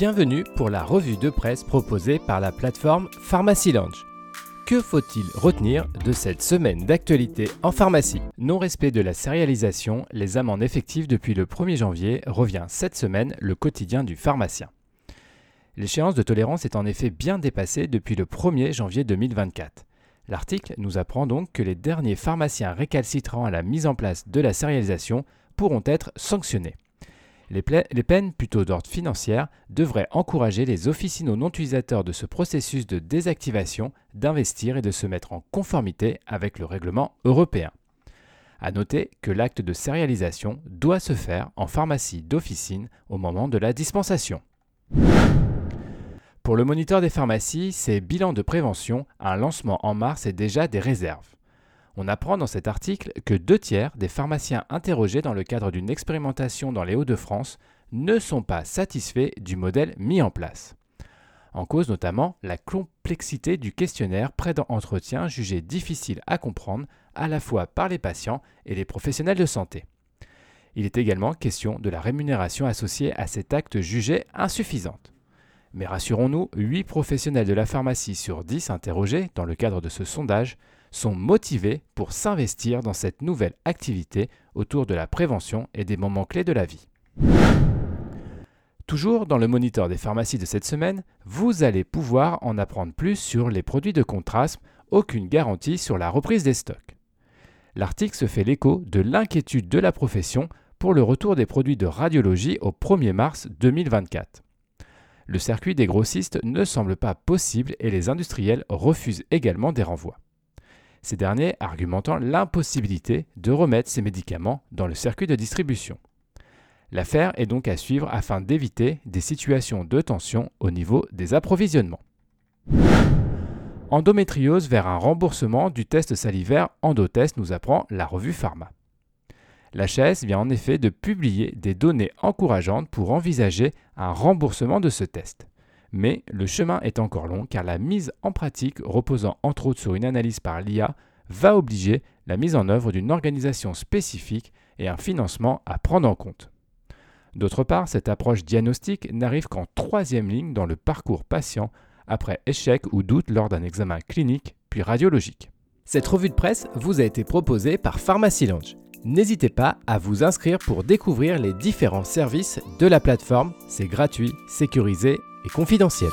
Bienvenue pour la revue de presse proposée par la plateforme Pharmacy Lounge. Que faut-il retenir de cette semaine d'actualité en pharmacie? Non-respect de la sérialisation, les amendes effectives depuis le 1er janvier revient cette semaine le quotidien du pharmacien. L'échéance de tolérance est en effet bien dépassée depuis le 1er janvier 2024. L'article nous apprend donc que les derniers pharmaciens récalcitrants à la mise en place de la sérialisation pourront être sanctionnés. Les, peines, plutôt d'ordre financier, devraient encourager les officinaux non utilisateurs de ce processus de désactivation d'investir et de se mettre en conformité avec le règlement européen. A noter que l'acte de sérialisation doit se faire en pharmacie d'officine au moment de la dispensation. Pour le moniteur des pharmacies, ces bilans de prévention, un lancement en mars et déjà des réserves. On apprend dans cet article que deux tiers des pharmaciens interrogés dans le cadre d'une expérimentation dans les Hauts-de-France ne sont pas satisfaits du modèle mis en place. En cause notamment la complexité du questionnaire près d'entretien jugé difficile à comprendre à la fois par les patients et les professionnels de santé. Il est également question de la rémunération associée à cet acte jugé insuffisante. Mais rassurons-nous, 8 professionnels de la pharmacie sur 10 interrogés dans le cadre de ce sondage sont motivés pour s'investir dans cette nouvelle activité autour de la prévention et des moments clés de la vie. Toujours dans le moniteur des pharmacies de cette semaine, vous allez pouvoir en apprendre plus sur les produits de contraste, aucune garantie sur la reprise des stocks. L'article se fait l'écho de l'inquiétude de la profession pour le retour des produits de radiologie au 1er mars 2024. Le circuit des grossistes ne semble pas possible et les industriels refusent également des renvois ces derniers argumentant l'impossibilité de remettre ces médicaments dans le circuit de distribution. L'affaire est donc à suivre afin d'éviter des situations de tension au niveau des approvisionnements. Endométriose vers un remboursement du test salivaire Endotest nous apprend la revue Pharma. La chaise vient en effet de publier des données encourageantes pour envisager un remboursement de ce test. Mais le chemin est encore long car la mise en pratique, reposant entre autres sur une analyse par l'IA, va obliger la mise en œuvre d'une organisation spécifique et un financement à prendre en compte. D'autre part, cette approche diagnostique n'arrive qu'en troisième ligne dans le parcours patient après échec ou doute lors d'un examen clinique puis radiologique. Cette revue de presse vous a été proposée par Pharmacy Lounge. N'hésitez pas à vous inscrire pour découvrir les différents services de la plateforme. C'est gratuit, sécurisé et confidentiel.